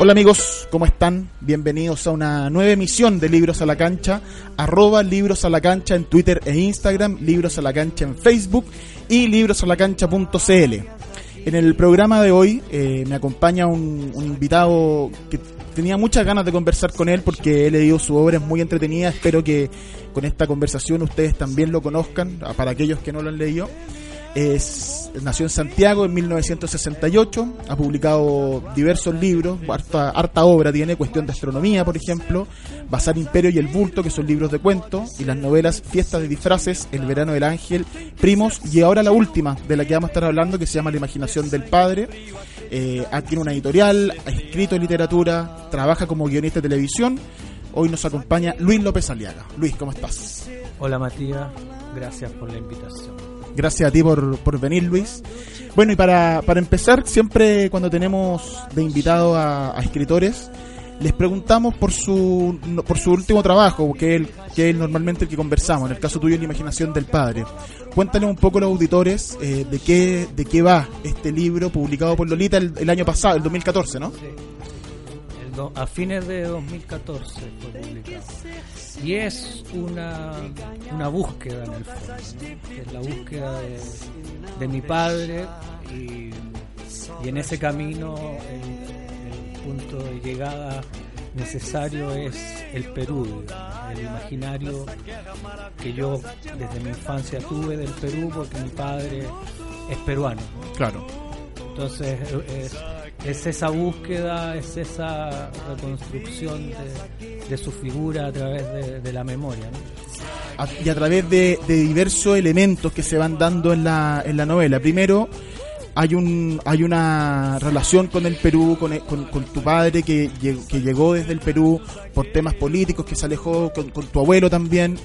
Hola amigos, ¿cómo están? Bienvenidos a una nueva emisión de Libros a la Cancha, arroba Libros a la Cancha en Twitter e Instagram, Libros a la Cancha en Facebook y librosalacancha.cl. En el programa de hoy eh, me acompaña un, un invitado que tenía muchas ganas de conversar con él porque he leído su obra, es muy entretenida, espero que con esta conversación ustedes también lo conozcan, para aquellos que no lo han leído. Es, nació en Santiago en 1968, ha publicado diversos libros, harta, obra tiene, Cuestión de Astronomía, por ejemplo, Bazar Imperio y El Bulto, que son libros de cuentos, y las novelas Fiestas de Disfraces, El Verano del Ángel, Primos, y ahora la última de la que vamos a estar hablando, que se llama La Imaginación del Padre. Eh, tiene una editorial, ha escrito literatura, trabaja como guionista de televisión. Hoy nos acompaña Luis López Aliaga. Luis, ¿cómo estás? Hola Matías, gracias por la invitación. Gracias a ti por, por venir, Luis. Bueno, y para, para empezar, siempre cuando tenemos de invitado a, a escritores, les preguntamos por su, por su último trabajo, que es, que es normalmente el que conversamos, en el caso tuyo, la imaginación del padre. Cuéntanos un poco los auditores eh, de qué de qué va este libro publicado por Lolita el, el año pasado, el 2014, ¿no? Sí. Do- a fines de 2014 fue publicado. Y es una, una búsqueda en el fondo, es la búsqueda de, de mi padre y, y en ese camino el, el punto de llegada necesario es el Perú, digamos, el imaginario que yo desde mi infancia tuve del Perú porque mi padre es peruano. ¿no? Claro. Entonces es, es esa búsqueda, es esa reconstrucción de, de su figura a través de, la memoria. ¿no? Y a través de, de diversos elementos que se van dando en la, en la novela. Primero, hay un hay una relación con el Perú, con, con, con tu padre que, que llegó desde el Perú por temas políticos, que se alejó con, tu abuelo también.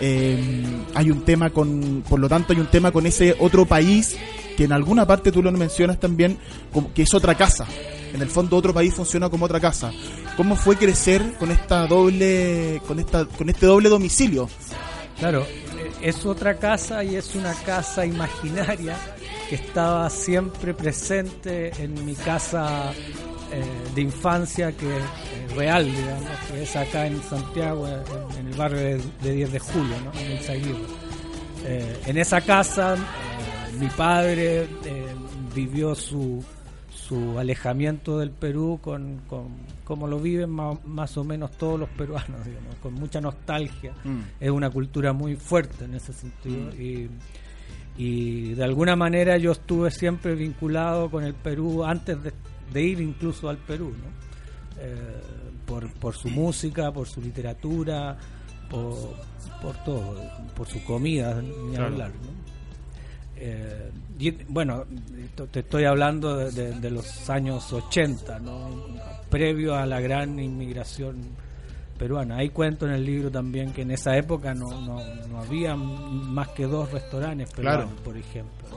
Eh, hay un tema con, por lo tanto, hay un tema con ese otro país que en alguna parte tú lo mencionas también, que es otra casa. En el fondo otro país funciona como otra casa. ¿Cómo fue crecer con esta doble, con esta, con este doble domicilio? Claro, es otra casa y es una casa imaginaria que estaba siempre presente en mi casa eh, de infancia, que es eh, real, digamos, que es acá en Santiago, en, en el barrio de, de 10 de julio, ¿no? en el Zaguirre. Eh, en esa casa, eh, mi padre vivió su, su alejamiento del Perú con, con como lo viven más, más o menos todos los peruanos, digamos, con mucha nostalgia. Es una cultura muy fuerte en ese sentido. Y, y de alguna manera yo estuve siempre vinculado con el Perú antes de, de ir incluso al Perú, ¿no? Eh, por, por su música, por su literatura, por, por todo, por su comida, ni Claro. hablar. ¿no? Eh, y, bueno, te estoy hablando de, de- de los años 80, ¿no? previo a la gran inmigración peruana. Hay cuento en el libro también que en esa época no, no, no había más que dos restaurantes peruanos, Claro. por ejemplo.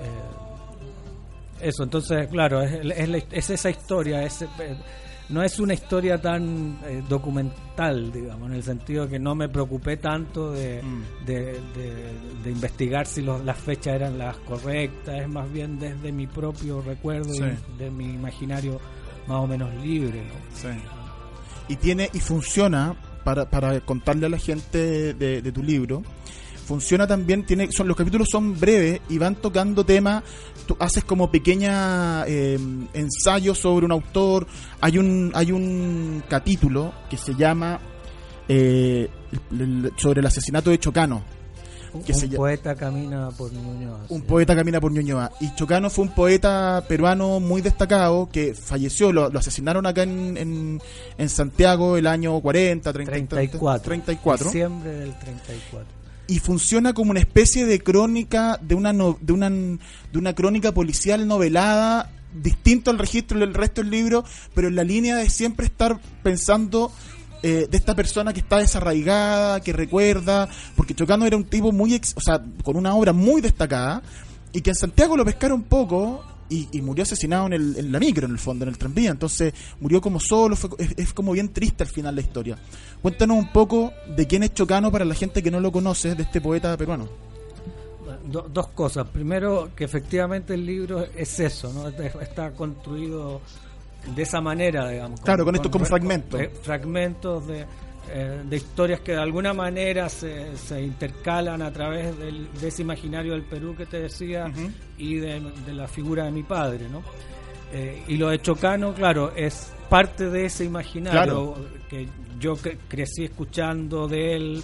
Eh, eso, entonces, claro, es, es esa historia, es, eh, no es una historia tan eh, documental, digamos, en el sentido que no me preocupé tanto de, de, de- de investigar si los- las fechas eran las correctas, es más bien desde mi propio recuerdo Sí. y de mi imaginario más o menos libre. ¿no? Y tiene y funciona para, para contarle a la gente de, de tu libro funciona también tiene son los capítulos son breves y van tocando temas tú haces como pequeña eh, ensayos sobre un autor hay un hay un capítulo que se llama eh, sobre el asesinato de Chocano. Que un se llama- poeta camina por Ñuñoa. Un sí. poeta camina por Ñuñoa. Y Chocano fue un poeta peruano muy destacado que falleció, lo, lo asesinaron acá en, en, en Santiago el año 40, 30, 34. 34. Diciembre del 34. y funciona como una especie de crónica de una no- de una de una crónica policial novelada distinto al registro del resto del libro pero en la línea de siempre estar pensando eh, de esta persona que está desarraigada que recuerda porque Chocano era un tipo muy ex- o sea con una obra muy destacada y que en Santiago lo pescaron poco y, murió asesinado en, el- en la micro en el fondo en el tranvía entonces murió como solo fue, es, es como bien triste al final la historia Cuéntanos un poco de quién es Chocano para la gente que no lo conoce, de este poeta peruano. Do- dos cosas. Primero, que efectivamente el libro es eso, ¿no? Está construido de esa manera, digamos. Claro, con estos como fragmentos. eh, fragmentos de, eh, de historias que de alguna manera se, se intercalan a través del- de ese imaginario del Perú que te decía y de, de la figura de mi padre, ¿no? Eh, y lo de Chocano, claro, es parte de ese imaginario que yo cre- crecí escuchando de él.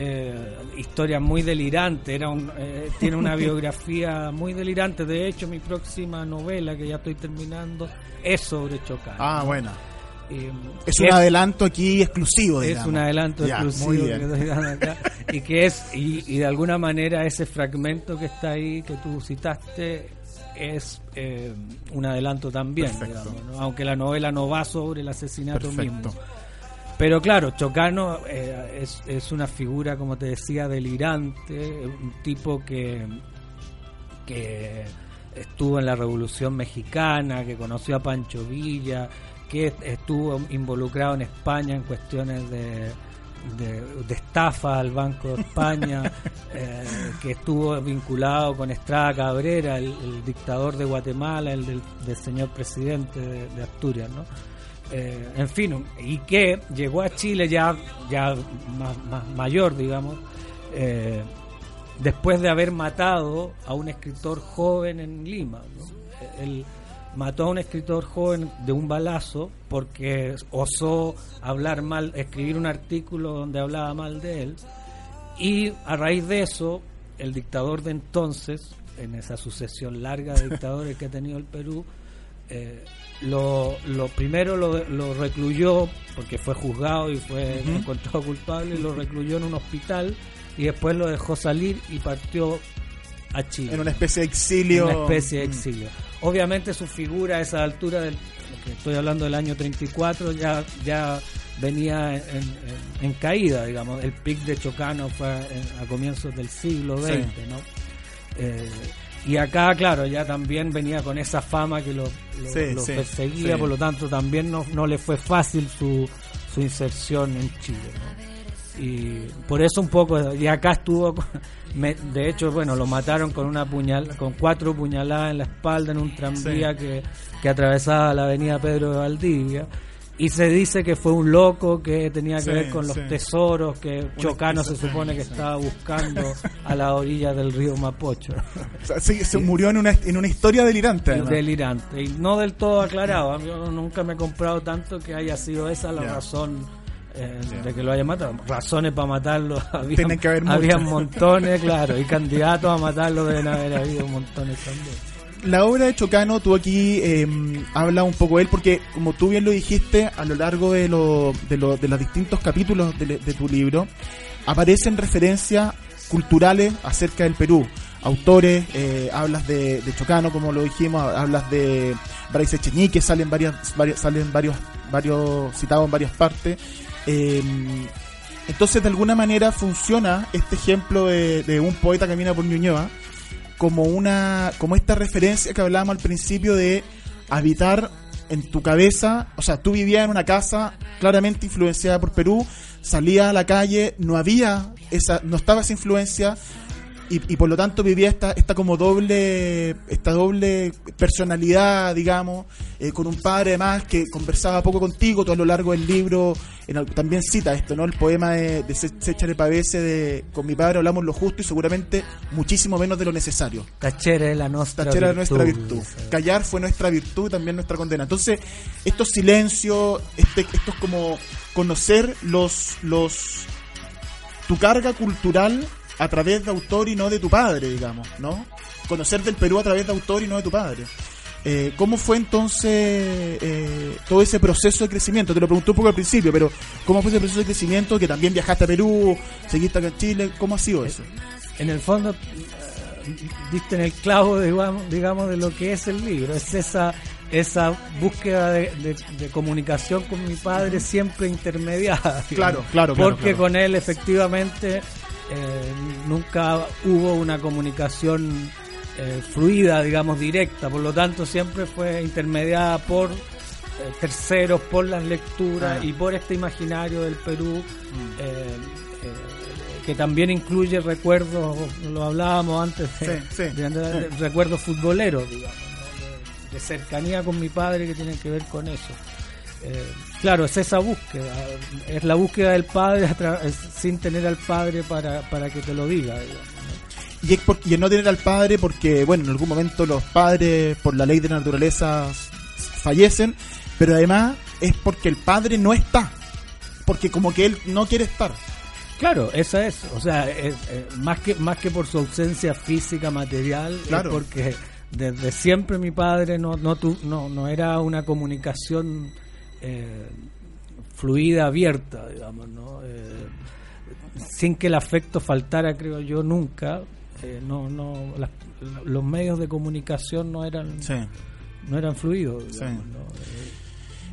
Eh, historia muy delirante, era un, eh, tiene una biografía muy delirante. De hecho, mi próxima novela, que ya estoy terminando, es sobre Chocano. Ah, bueno. Y, Es un adelanto aquí exclusivo, es digamos. un adelanto Ya, exclusivo que estoy dando acá, y que es y, y de alguna manera ese fragmento que está ahí que tú citaste es eh, un adelanto también digamos, ¿no? aunque la novela no va sobre el asesinato Perfecto. mismo pero claro Chocano eh, es, es una figura como te decía delirante un tipo que que estuvo en la Revolución Mexicana, que conoció a Pancho Villa, que estuvo involucrado en España en cuestiones de, de, de estafa al Banco de España, eh, que estuvo vinculado con Estrada Cabrera, el, el dictador de Guatemala, el del, del señor presidente de, de Asturias, ¿no? Eh, en fin, y que llegó a Chile ya, ya más, mayor, digamos, eh, después de haber matado a un escritor joven en Lima. Él mató a un escritor joven de un balazo porque osó hablar mal, escribir un artículo donde hablaba mal de él. Y a raíz de eso, el dictador de entonces, en esa sucesión larga de dictadores que ha tenido el Perú, eh, lo, lo primero lo, lo recluyó porque fue juzgado y fue Ujú. encontrado culpable y lo recluyó en un hospital y después lo dejó salir y partió a Chile En una especie de exilio. una especie de Mm. exilio. Obviamente su figura a esa altura del que estoy hablando del año 34 ya ya venía en, en- en caída, digamos. El pic de Chocano fue en- a comienzos del siglo XX, Sí. ¿no? Eh, y acá, claro, ya también venía con esa fama que lo, lo- Sí, lo sí, perseguía, sí. por lo tanto también no, no le fue fácil su, su inserción en Chile. ¿no? y por eso un poco y acá estuvo me- de hecho bueno lo mataron con una puñal con cuatro puñaladas en la espalda en un tranvía que, que atravesaba la avenida Pedro de Valdivia y se dice que fue un loco que tenía que Sí, ver con los sí. tesoros que Chocano se supone que estaba buscando a la orilla del río Mapocho. O sea, se murió en una, en una historia delirante. delirante. Y no del todo aclarado. Yo nunca me he comprado tanto que haya sido esa la razón eh, de que lo haya matado. Razones para matarlo. Había, que haber había montones claro y candidatos a matarlo deben haber habido montones también La obra de Chocano, tú aquí eh, habla un poco de él, porque como tú bien lo dijiste, a lo largo de, lo, de, lo- de los distintos capítulos de, de tu libro, aparecen referencias culturales acerca del Perú. Autores, eh, hablas de, de Chocano, como lo dijimos, hablas de Bryce Echeñique, salen varias, varias, salen varios, varios citados en varias partes. Eh, entonces, de alguna manera funciona este ejemplo de, de un poeta que camina por Ñuñoa como una como esta referencia que hablábamos al principio de habitar en tu cabeza, o sea, tú vivías en una casa claramente influenciada por Perú, salías a la calle, no había esa no estaba esa influencia y, y por lo tanto vivía esta esta como doble esta doble personalidad, digamos, eh, con un padre además que conversaba poco contigo, todo a lo largo del libro, en, también cita esto, ¿no? El poema de, de Sechare Pavese de con mi padre hablamos lo justo y seguramente muchísimo menos de lo necesario. Tachera es la nuestra Tachera nuestra virtud. Callar fue nuestra virtud y también nuestra condena. Entonces, estos silencios, este, estos como conocer los, los tu carga cultural a través de autor y no de tu padre, digamos, ¿no? Conocer del Perú a través de autor y no de tu padre. Eh, ¿Cómo fue entonces eh, todo ese proceso de crecimiento? Te lo pregunté un poco al principio, pero ¿cómo fue ese proceso de crecimiento que también viajaste a Perú, seguiste acá en Chile? ¿Cómo ha sido eso? En el fondo, eh, diste en el clavo, digamos, digamos, de lo que es el libro. Es esa esa búsqueda de, comunicación con mi padre siempre intermediada. Claro, claro, Porque con él efectivamente nunca hubo una comunicación eh, fluida, digamos, directa, por lo tanto siempre fue intermediada por eh, terceros, por las lecturas ah. y por este imaginario del Perú, mm. eh, que también incluye recuerdos, lo hablábamos antes, de, recuerdos futboleros, digamos, de, cercanía con mi padre que tienen que ver con eso. Claro, es esa búsqueda, es la búsqueda del padre sin tener al padre para, para que te lo diga. Digamos. Y es porque, no tener al padre porque, bueno, en algún momento los padres, por la ley de la naturaleza, fallecen, pero además es porque el padre no está, porque como que él no quiere estar. Claro, esa es, o sea, más que más que por su ausencia física material, claro. porque desde siempre mi padre no no no, no era una comunicación eh, fluida, abierta, digamos, ¿no? Eh, sin que el afecto faltara, creo yo, nunca, eh, no, no, los medios de comunicación no eran, no eran fluidos.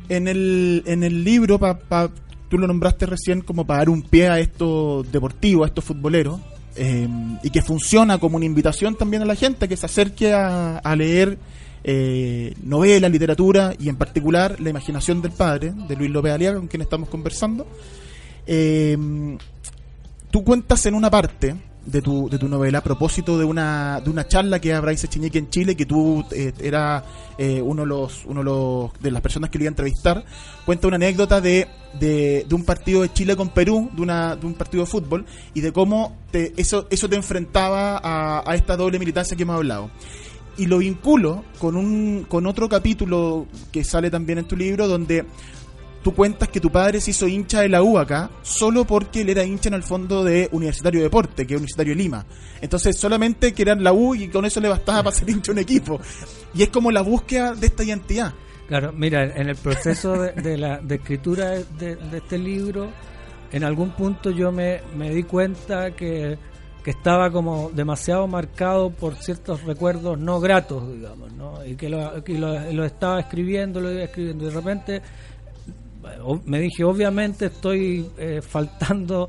En el, en el libro, pa, tú lo nombraste recién como para dar un pie a esto deportivo, a esto futbolero, eh, y que funciona como una invitación también a la gente que se acerque a, leer eh, novela, literatura y en particular La imaginación del padre, de Luis López Aliaga, con quien estamos conversando. tú cuentas en una parte de tu, de tu novela a propósito de una, de una charla que habrá Bryce Chiñeque en Chile, que tú eh, era eh, uno, de los, uno de, los, de las personas que le iba a entrevistar. Cuenta una anécdota de, de, un partido de Chile con Perú, de, una, de un partido de fútbol, y de cómo te, eso, eso te enfrentaba a esta doble militancia que hemos hablado y lo vinculo con un con otro capítulo que sale también en tu libro donde tú cuentas que tu padre se hizo hincha de la U acá solo porque él era hincha en el fondo de Universitario de Deporte, que es Universitario de Lima. Entonces solamente que eran la U y con eso le bastaba para ser hincha un equipo. Y es como la búsqueda de esta identidad. Claro, mira, en el proceso de, la de escritura de, este libro, en algún punto yo me, di cuenta que, estaba como demasiado marcado por ciertos recuerdos no gratos, digamos, ¿no? Y que lo, lo, estaba escribiendo, lo iba escribiendo, y de repente me dije, obviamente estoy eh, faltando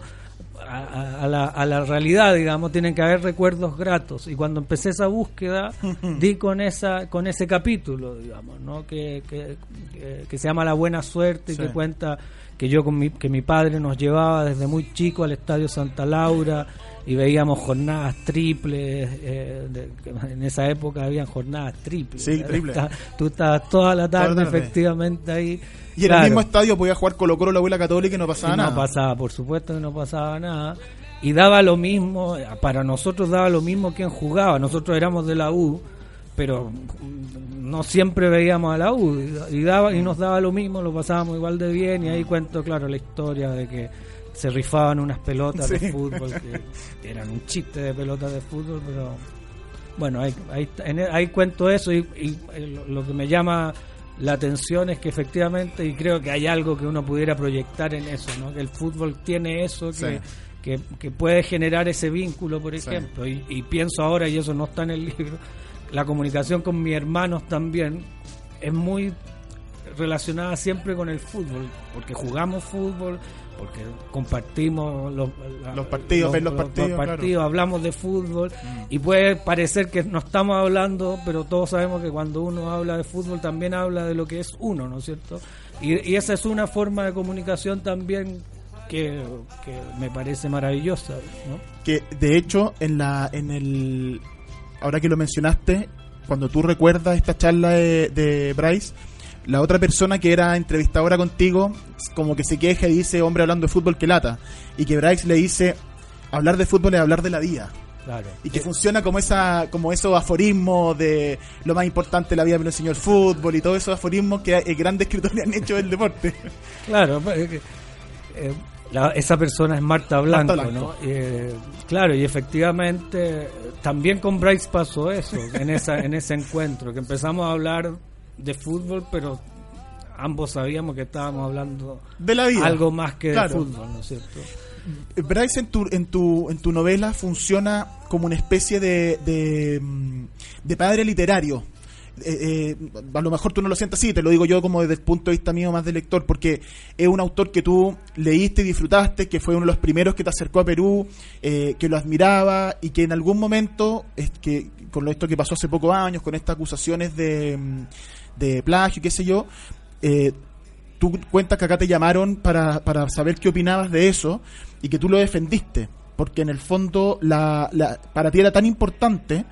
a, la, a, la, realidad, digamos, tienen que haber recuerdos gratos. Y cuando empecé esa búsqueda, di con esa con ese capítulo, digamos, ¿no? que, que, se llama La Buena Suerte y que cuenta que yo con mi, que mi padre nos llevaba desde muy chico al Estadio Santa Laura y veíamos jornadas triples. Eh, en esa época habían jornadas triples. Sí, triples. Tú estabas toda la tarde, efectivamente ahí y en el mismo estadio podía jugar Colo Colo la abuela católica y no pasaba nada. No pasaba, por supuesto que no pasaba nada. Y daba lo mismo, para nosotros daba lo mismo quien jugaba. Nosotros éramos de la U, pero no siempre veíamos a la U. Y, daba, y nos daba lo mismo, lo pasábamos igual de bien. Y ahí cuento, claro, la historia de que se rifaban unas pelotas de fútbol, que, eran un chiste de pelotas de fútbol, pero bueno, ahí, ahí, cuento eso y, y lo que me llama la atención es que efectivamente, y creo que hay algo que uno pudiera proyectar en eso, ¿no? que el fútbol tiene eso, que, que, puede generar ese vínculo, por ejemplo. Y, pienso ahora, y eso no está en el libro, la comunicación con mis hermanos también es muy relacionada siempre con el fútbol, porque jugamos fútbol, porque compartimos los, partidos, los, partidos, hablamos de fútbol mm. y puede parecer que no estamos hablando, pero todos sabemos que cuando uno habla de fútbol también habla de lo que es uno, ¿no es cierto? Y, esa es una forma de comunicación también que, me parece maravillosa, ¿no? Que de hecho en la en el ahora que lo mencionaste, cuando tú recuerdas esta charla de, de Bryce la otra persona que era entrevistadora contigo, como que se queja y dice, hombre hablando de fútbol que lata. Y que Bryce le dice, hablar de fútbol es hablar de la vida. Claro. Y que funciona como esa como esos aforismos de lo más importante de la vida me lo enseñó el fútbol y todos esos aforismos que eh, grandes escritores han hecho del deporte. Claro, pues, eh, eh, la- esa persona es Marta Blanco, Marta Blanco. ¿no? Eh, claro, y efectivamente también con Bryce pasó eso, en, esa, en ese encuentro, que empezamos a hablar de fútbol, pero ambos sabíamos que estábamos hablando De la vida. algo más que Claro. de fútbol, ¿no es cierto? Bryce en tu, en tu, en tu novela funciona como una especie de, de, mm, de padre literario. Eh, eh, a lo mejor tú no lo sientes así, te lo digo yo como desde el punto de vista mío más de lector, porque es un autor que tú leíste y disfrutaste, que fue uno de los primeros que te acercó a Perú, eh, que lo admiraba y que en algún momento, es que con esto que pasó hace pocos años, con estas acusaciones de, mm, de plagio qué sé yo, eh, tú cuentas que acá te llamaron para, para saber qué opinabas de eso y que tú lo defendiste, porque en el fondo la, la- para ti era tan importante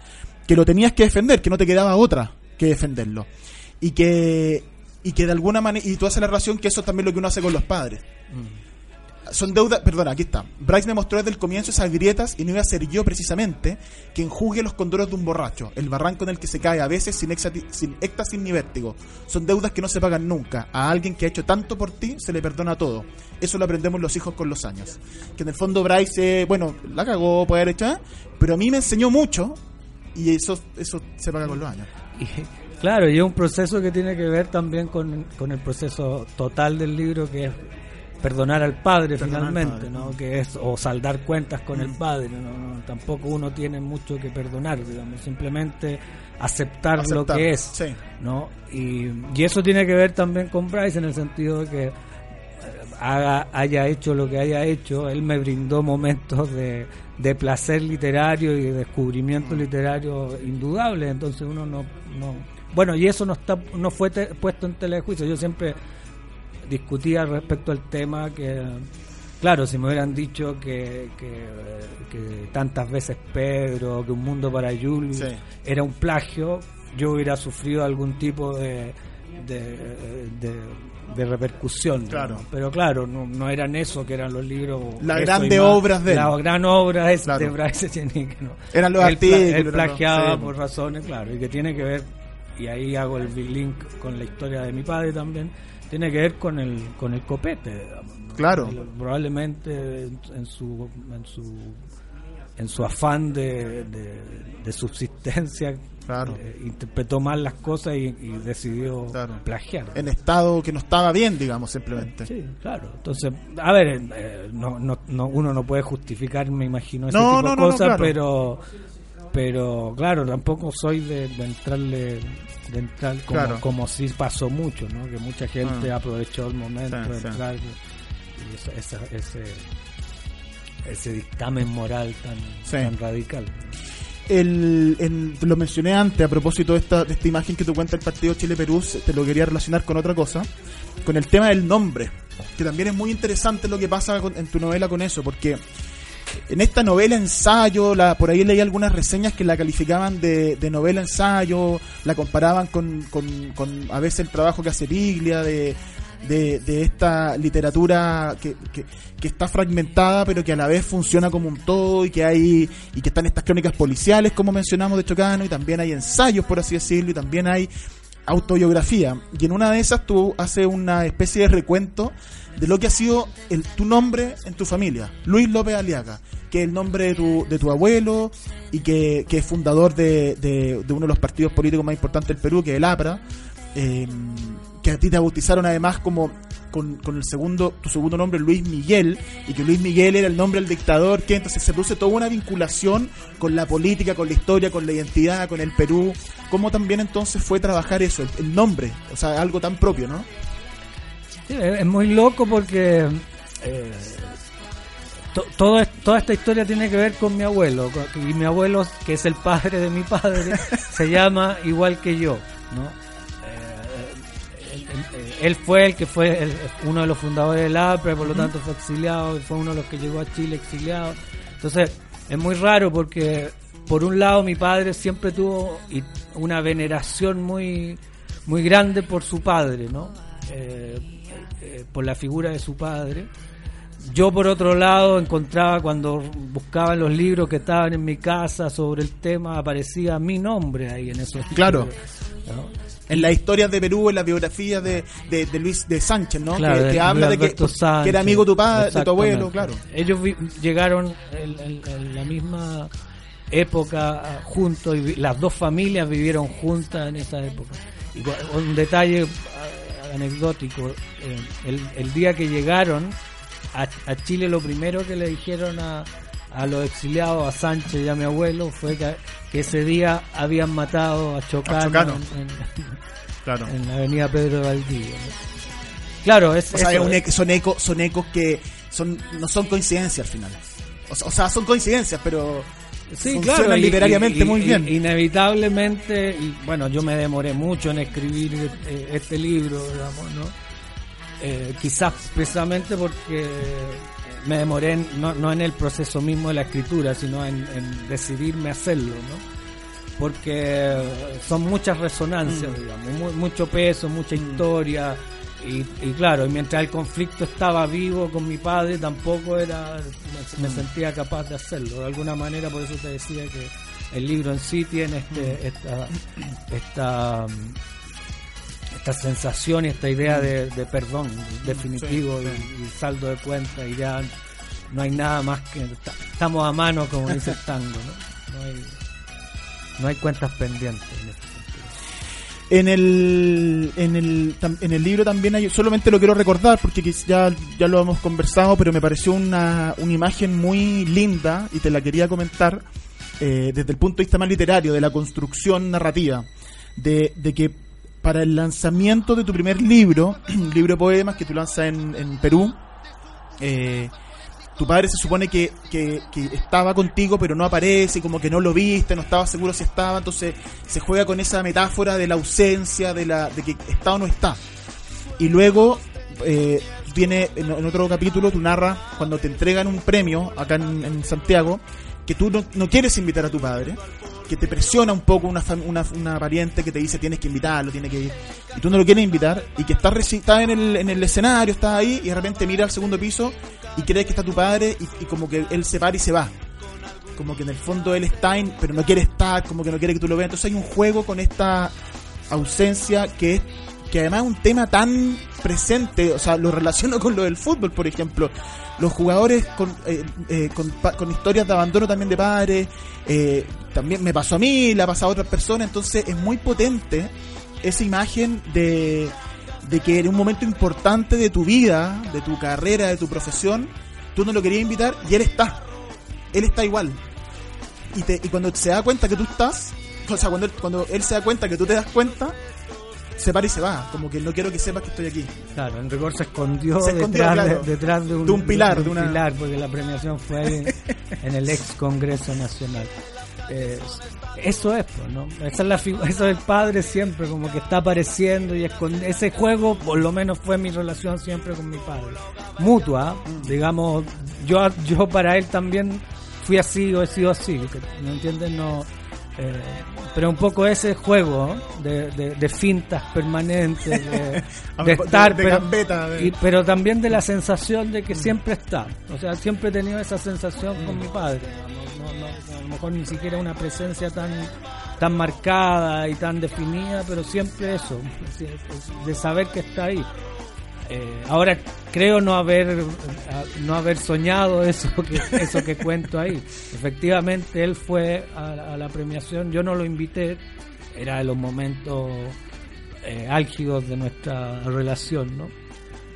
que lo tenías que defender, que no te quedaba otra que defenderlo. Y que, y que de alguna manera, y tú haces la relación que eso es también lo que uno hace con los padres. Son deudas, perdona, aquí está. Bryce me mostró desde el comienzo esas grietas y no iba a ser yo precisamente quien juzgue los condoros de un borracho, el barranco en el que se cae a veces sin, exati- sin éxtasis ni vértigo. Son deudas que no se pagan nunca. A alguien que ha hecho tanto por ti se le perdona todo. Eso lo aprendemos los hijos con los años. Que en el fondo Bryce, eh, bueno, la cagó, puede haber hecho, ¿eh? pero a mí me enseñó mucho y eso, eso se paga con los años. Claro, y es un proceso que tiene que ver también con, con el proceso total del libro, que es perdonar al padre Perdonar al finalmente, padre. ¿no? Que es, o saldar cuentas con el padre, ¿no? No, Tampoco uno tiene mucho que perdonar, digamos, simplemente aceptar, lo que es, sí. ¿no? Y, y eso tiene que ver también con Bryce en el sentido de que eh, haga, haya hecho lo que haya hecho, él me brindó momentos de, de placer literario y de descubrimiento literario indudable, entonces uno no, no bueno y eso no está no fue te- puesto en telejuicio, yo siempre discutía respecto al tema que claro, si me hubieran dicho que, que, que tantas veces Pedro, que un mundo para Sí. era un plagio, yo hubiera sufrido algún tipo de, de, de, de repercusión. Claro. ¿no? Pero claro, no, no eran eso que eran los libros. Las grandes obras de él. La gran obra es Claro. de Bryce Echenique, ¿no? Eran los él, artículos, él plagiaba sí. por razones, claro, y que tiene que ver, y ahí hago el big link con la historia de mi padre también, tiene que ver con el, con el copete, digamos, ¿no? Claro. Probablemente en, en su en su en su afán de, de, de subsistencia Claro. eh, interpretó mal las cosas y, y decidió Claro. plagiar. En estado que no estaba bien, digamos, simplemente. Sí, claro. Entonces, a ver, eh, no, no, no, uno no puede justificar, me imagino, ese No, tipo de cosas, claro. pero pero claro, tampoco soy de, de entrarle de entrar como, Claro. como sí pasó mucho, ¿no? Que mucha gente Ah. aprovechó el momento Sí, de sí. entrar y esa- esa- ese ese dictamen moral tan, Sí. tan radical. El, el- te lo mencioné antes a propósito de esta, de esta imagen que tú cuentas del partido Chile-Perú, te lo quería relacionar con otra cosa, con el tema del nombre, que también es muy interesante lo que pasa con- en tu novela con eso, porque en esta novela ensayo, la, por ahí leí algunas reseñas que la calificaban de, de novela ensayo, la comparaban con, con, a veces el trabajo que hace Biglia, de, de, de esta literatura que, que, que está fragmentada pero que a la vez funciona como un todo y que hay y que están estas crónicas policiales como mencionamos de Chocano y también hay ensayos por así decirlo y también hay autobiografía y en una de esas tú haces una especie de recuento de lo que ha sido el, tu nombre en tu familia, Luis López Aliaga, que es el nombre de tu, de tu abuelo y que, que es fundador de, de- de uno de los partidos políticos más importantes del Perú, que es el APRA, eh, que a ti te bautizaron además como con, con el segundo, tu segundo nombre Luis Miguel, y que Luis Miguel era el nombre del dictador, que entonces se produce toda una vinculación con la política, con la historia, con la identidad, con el Perú. ¿Cómo también entonces fue trabajar eso, el, el nombre? O sea, algo tan propio, ¿no? Sí, es muy loco porque eh, to- todo toda esta historia tiene que ver con mi abuelo. y mi abuelo, que es el padre de mi padre, se llama igual que yo. ¿no? Eh, él, fue el que fue el- uno de los fundadores del APRE, por lo tanto fue exiliado, y fue uno de los que llegó a Chile exiliado. Entonces, es muy raro porque, por un lado, mi padre siempre tuvo una veneración muy muy grande por su padre, ¿no? Eh, eh, por la figura de su padre. Yo por otro lado encontraba cuando buscaba los libros que estaban en mi casa sobre el tema aparecía mi nombre ahí en esos Claro. libros, ¿no? En las historias de Perú, en la biografía de, de, de Luis de Sánchez, ¿no? Claro, que, habla de que, era amigo de tu padre, de tu abuelo, claro. Ellos vi- llegaron en, en- en la misma época ah, juntos y vi- las dos familias vivieron juntas en esa época. Y un detalle ah, anecdótico, eh, el, el día que llegaron a, a Chile lo primero que le dijeron a, a los exiliados, a Sánchez y a mi abuelo, fue que, que ese día habían matado a Chocano, Chocano. en- en- Claro. en la avenida Pedro de Valdivia. Claro, es, O sea, eso- es un ec- son, ecos, son ecos que son, no son coincidencias al final. O, sea- o sea, son coincidencias, pero Sí, claro, y- literariamente y- muy y- bien. Inevitablemente, y bueno, yo me demoré mucho en escribir eh, este libro, digamos, ¿no? Eh, quizás precisamente porque me demoré en- no, no en el proceso mismo de la escritura, sino en, en decidirme a hacerlo, ¿no? Porque son muchas resonancias, Mm. digamos, mu- mucho peso, mucha historia. Y, y claro, y mientras el conflicto estaba vivo con mi padre, tampoco era me, me sentía capaz de hacerlo. De alguna manera, por eso te decía que el libro en sí tiene este, esta, esta, esta sensación y esta idea de, de perdón definitivo Sí, sí. Y, y saldo de cuenta y ya no hay nada más que ta- estamos a mano como dice el tango, ¿no? No hay, no hay cuentas pendientes. en este sentido. En el, en el, en el libro también hay, solamente lo quiero recordar porque ya, ya lo hemos conversado, pero me pareció una, una imagen muy linda y te la quería comentar eh, desde el punto de vista más literario, de la construcción narrativa, de, de que para el lanzamiento de tu primer libro, libro de poemas que tú lanzas en, en Perú, eh, tu padre se supone que, que, estaba contigo pero no aparece, como que no lo viste, no estaba seguro si estaba, entonces se juega con esa metáfora de la ausencia, de, la, de que está o no está. Y luego eh, viene en, en otro capítulo, tú narras cuando te entregan un premio acá en, en Santiago, que tú no, no quieres invitar a tu padre, que te presiona un poco una, una, una pariente que te dice tienes que invitarlo, tiene que ir, y tú no lo quieres invitar, y que estás, estás en, el, en el escenario, estás ahí, y de repente mira al segundo piso y crees que está tu padre, y, como que él se para y se va. Como que en el fondo él está, en- pero no quiere estar, como que no quiere que tú lo veas. Entonces hay un juego con esta ausencia que que además es un tema tan presente, o sea, lo relaciono con lo del fútbol, por ejemplo. Los jugadores con, eh, eh, con, con historias de abandono también de padres, eh, también me pasó a mí, le ha pasado a otras personas, entonces es muy potente esa imagen de, de que en un momento importante de tu vida, de tu carrera, de tu profesión, tú no lo querías invitar y él está. Él está igual. Y, te, y cuando se da cuenta que tú estás, o sea, cuando cuando él se da cuenta que tú te das cuenta, se para y se va. Como que no quiero que sepas que estoy aquí. Claro, en rigor se escondió, Se escondió, detrás, claro. de, detrás de un, De un pilar, de de un una- pilar, porque la premiación fue en, en el ex Congreso Nacional. Eh, eso es, pues, ¿no? Esa es la eso es el padre siempre, como que está apareciendo y escon- ese juego, por lo menos fue mi relación siempre con mi padre. Mutua, digamos, yo, yo para él también fui así o he sido así, ¿me entiendes? No, eh, pero un poco ese juego de, de, de fintas permanentes, de, de estar, pero, gambeta, y- pero también de la sensación de que siempre está. O sea, siempre he tenido esa sensación con mi padre. No, no- no- a lo mejor ni siquiera una presencia tan tan marcada y tan definida, pero siempre eso, de saber que está ahí. Eh, ahora creo no haber no haber soñado eso que eso que cuento ahí. Efectivamente él fue a, a la premiación, yo no lo invité, era de los momentos eh, álgidos de nuestra relación, ¿no?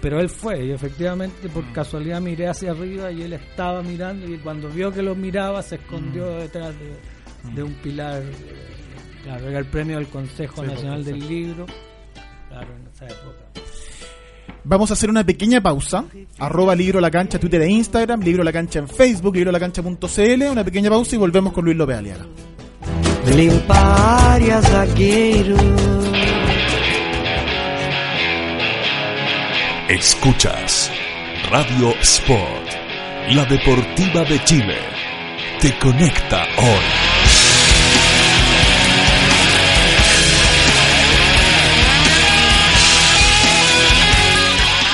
Pero él fue y efectivamente por casualidad miré hacia arriba y él estaba mirando y cuando vio que lo miraba se escondió detrás de, de un pilar. eh, Claro, era el premio del Consejo Sí, Nacional del Libro. Claro, en esa época. Vamos a hacer una pequeña pausa. Arroba Libro La Cancha, Twitter e Instagram. Libro La Cancha en Facebook, librolacancha.cl. Una pequeña pausa y volvemos con Luis López Aliaga. Limpar a zagueiro. Escuchas Radio Sport, la deportiva de Chile. Te conecta hoy.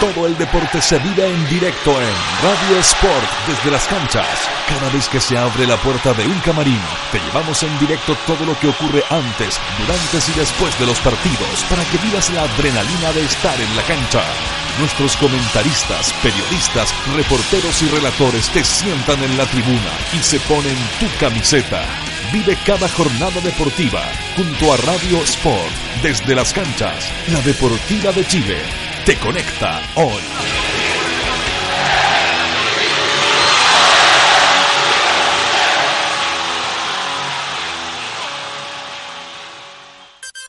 Todo el deporte se vive en directo en Radio Sport desde las canchas. Cada vez que se abre la puerta de un camarín, te llevamos en directo todo lo que ocurre antes, durante y después de los partidos para que vivas la adrenalina de estar en la cancha. Nuestros comentaristas, periodistas, reporteros y relatores te sientan en la tribuna y se ponen tu camiseta. Vive cada jornada deportiva junto a Radio Sport desde las canchas, la Deportiva de Chile te conecta hoy.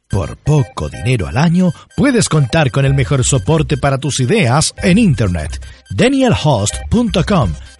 Por poco dinero al año, puedes contar con el mejor soporte para tus ideas en Internet. DanielHost.com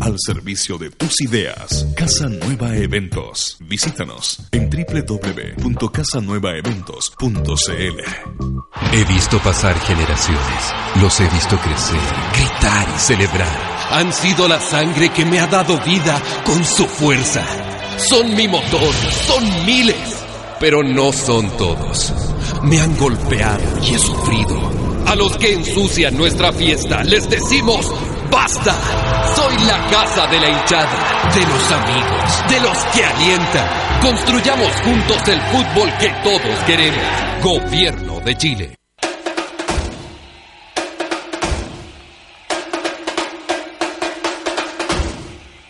al servicio de tus ideas. Casa Nueva Eventos. Visítanos en www.casanuevaeventos.cl. He visto pasar generaciones, los he visto crecer, gritar y celebrar. Han sido la sangre que me ha dado vida con su fuerza. Son mi motor, son miles, pero no son todos. Me han golpeado y he sufrido. A los que ensucian nuestra fiesta les decimos ¡Basta! Soy la casa de la hinchada, de los amigos, de los que alientan. Construyamos juntos el fútbol que todos queremos. Gobierno de Chile.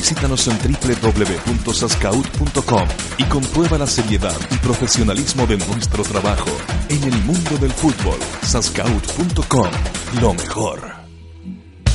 Visítanos en www.sascaut.com y comprueba la seriedad y profesionalismo de nuestro trabajo en el mundo del fútbol. Sascaut.com, lo mejor.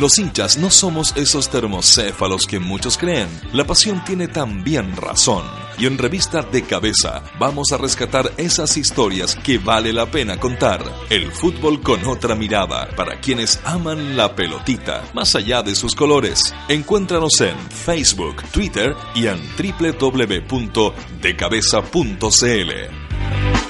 Los hinchas no somos esos termocéfalos que muchos creen. La pasión tiene también razón. Y en Revista de Cabeza vamos a rescatar esas historias que vale la pena contar. El fútbol con otra mirada para quienes aman la pelotita, más allá de sus colores. Encuéntranos en Facebook, Twitter y en www.decabeza.cl.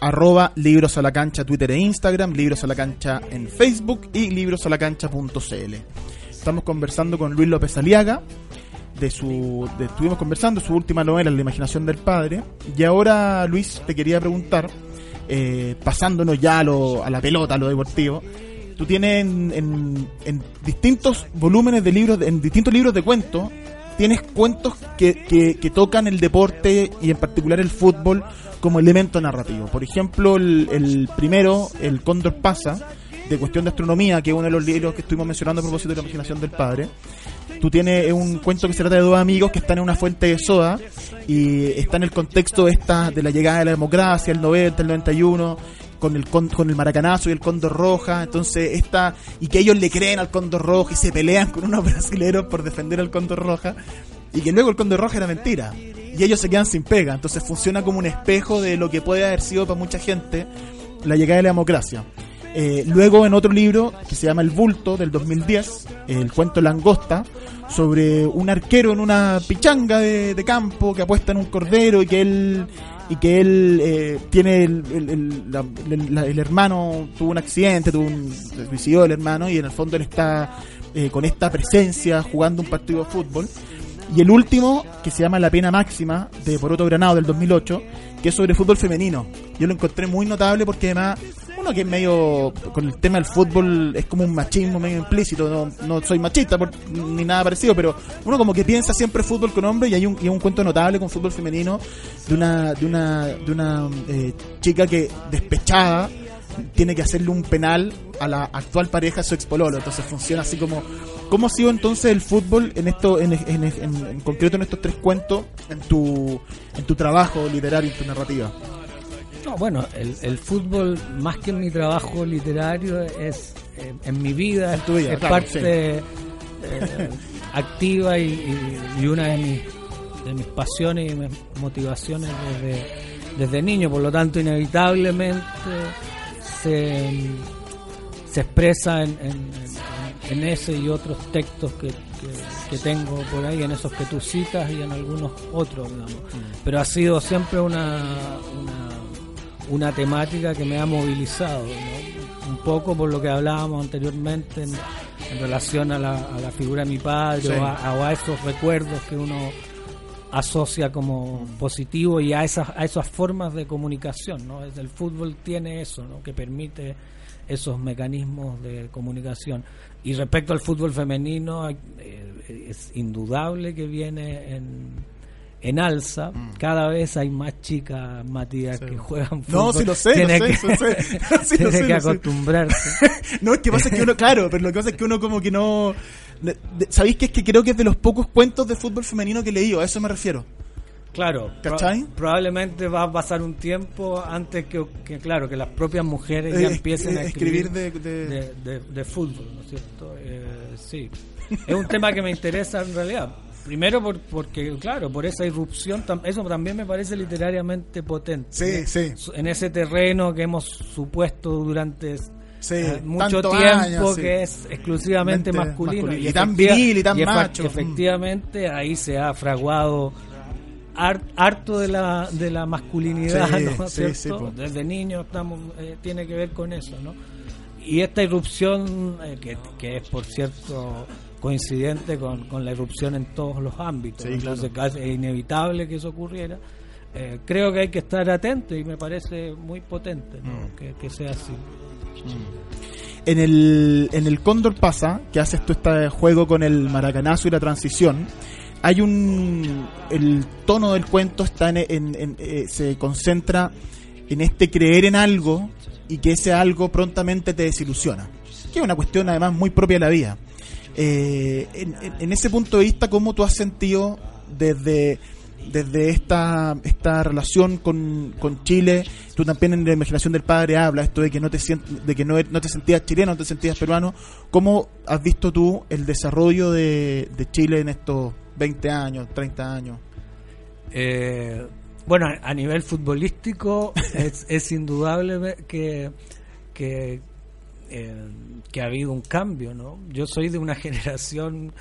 Arroba Libros a la Cancha, Twitter e Instagram, Libros a la Cancha en Facebook y librosalacancha.cl. Estamos conversando con Luis López Aliaga. De su, de- estuvimos conversando su última novela, La imaginación del padre. Y ahora, Luis, te quería preguntar, eh, pasándonos ya a, lo- a la pelota, a lo deportivo. Tú tienes en, en- en distintos volúmenes de libros, en distintos libros de cuentos, tienes cuentos que, que- tocan el deporte y en particular el fútbol como elemento narrativo. Por ejemplo, el, el primero, El Cóndor pasa, de cuestión de astronomía, que es uno de los libros que estuvimos mencionando a propósito de la imaginación del padre. Tú tienes un cuento que se trata de dos amigos que están en una fuente de soda y está en el contexto esta de la llegada de la democracia, el 90, el 91, con el con, con el maracanazo y el cóndor roja, entonces esta y que ellos le creen al cóndor roja y se pelean con unos brasileros por defender al cóndor roja y que luego el cóndor roja era mentira y ellos se quedan sin pega, entonces funciona como un espejo de lo que puede haber sido para mucha gente la llegada de la democracia. Eh, luego en otro libro que se llama El Bulto del 2010, el cuento Langosta, sobre un arquero en una pichanga de, de campo que apuesta en un cordero y que él y que él eh, tiene el, el- el- hermano tuvo un accidente, tuvo un se suicidó el hermano y en el fondo él está eh, con esta presencia jugando un partido de fútbol. Y el último, que se llama La Pena Máxima, de Poroto Granado del 2008, que es sobre fútbol femenino. Yo lo encontré muy notable porque además, uno que es medio, con el tema del fútbol, es como un machismo medio implícito, no, no soy machista por- ni nada parecido, pero uno como que piensa siempre fútbol con hombre y hay un, y un cuento notable con fútbol femenino de una, de una, de una eh, chica que despechada tiene que hacerle un penal a la actual pareja su expololo. Entonces funciona así como. ¿Cómo ha sido entonces el fútbol en esto, en, en- en- en concreto en estos tres cuentos, en tu, en tu trabajo literario, en tu narrativa? No, bueno, el, el fútbol, más que en mi trabajo literario, es en mi vida, tu vida, es claro, parte eh, activa y, y- y una de mis, de mis pasiones y mis motivaciones desde, desde niño. Por lo tanto, inevitablemente se, se expresa en, en- en- ese y otros textos que, que- que tengo por ahí, en esos que tú citas y en algunos otros, digamos. Pero ha sido siempre una, una, una temática que me ha movilizado, ¿no? un poco por lo que hablábamos anteriormente en, en relación a la, a la figura de mi padre Sí. o, a, o a esos recuerdos que uno asocia como positivo y a esas a esas formas de comunicación no el fútbol tiene eso no que permite esos mecanismos de comunicación y respecto al fútbol femenino eh, es indudable que viene en en alza, cada vez hay más chicas, Matías, Mm. Sí. que juegan No, fútbol. lo sé, lo Tiene sé, que, sí lo sé. Tiene sé, que acostumbrarse. no, es que pasa que uno, claro, pero lo que pasa es que uno como que no... ¿Sabéis que es que creo que es de los pocos cuentos de fútbol femenino que he leído? A eso me refiero. Claro, probablemente va a pasar un tiempo antes que, que, claro, que las propias mujeres ya Eh, empiecen a escribir, escribir de- de- de, de- de fútbol, ¿no es cierto? Eh, sí, es un tema que me interesa en realidad. Primero por, porque, claro, por esa irrupción, eso también me parece literariamente potente. Sí, ¿no? sí. En ese terreno que hemos supuesto durante Sí, eh, mucho tiempo años, sí. que es exclusivamente Mente masculino. masculino. Y tan viril y tan efe- macho. Mm. Efectivamente, ahí se ha fraguado harto de la, de la masculinidad, Sí, ¿no es sí, cierto? sí, po. Desde niño estamos, eh, tiene que ver con eso, ¿no? Y esta irrupción, eh, que, que es por cierto coincidente con, con la irrupción en todos los ámbitos, entonces casi es inevitable que eso ocurriera. eh, creo que hay que estar atento y me parece muy potente ¿no? Mm. que, que sea así. En el, en el Cóndor pasa, que haces tú este juego con el maracanazo y la transición, hay un... El tono del cuento está en, en- en- eh, se concentra en este creer en algo y que ese algo prontamente te desilusiona. Que es una cuestión además muy propia de la vida. Eh, en, en- ese punto de vista, ¿cómo tú has sentido desde, desde esta, esta relación con, con Chile? Tú también en la imaginación del padre hablas esto de que no te de que no, no te sentías chileno, no te sentías peruano. ¿Cómo has visto tú el desarrollo de, de Chile en estos 20 años, 30 años? Eh, bueno, a nivel futbolístico es, es indudable que, que, eh, que ha habido un cambio, ¿no? Yo soy de una generación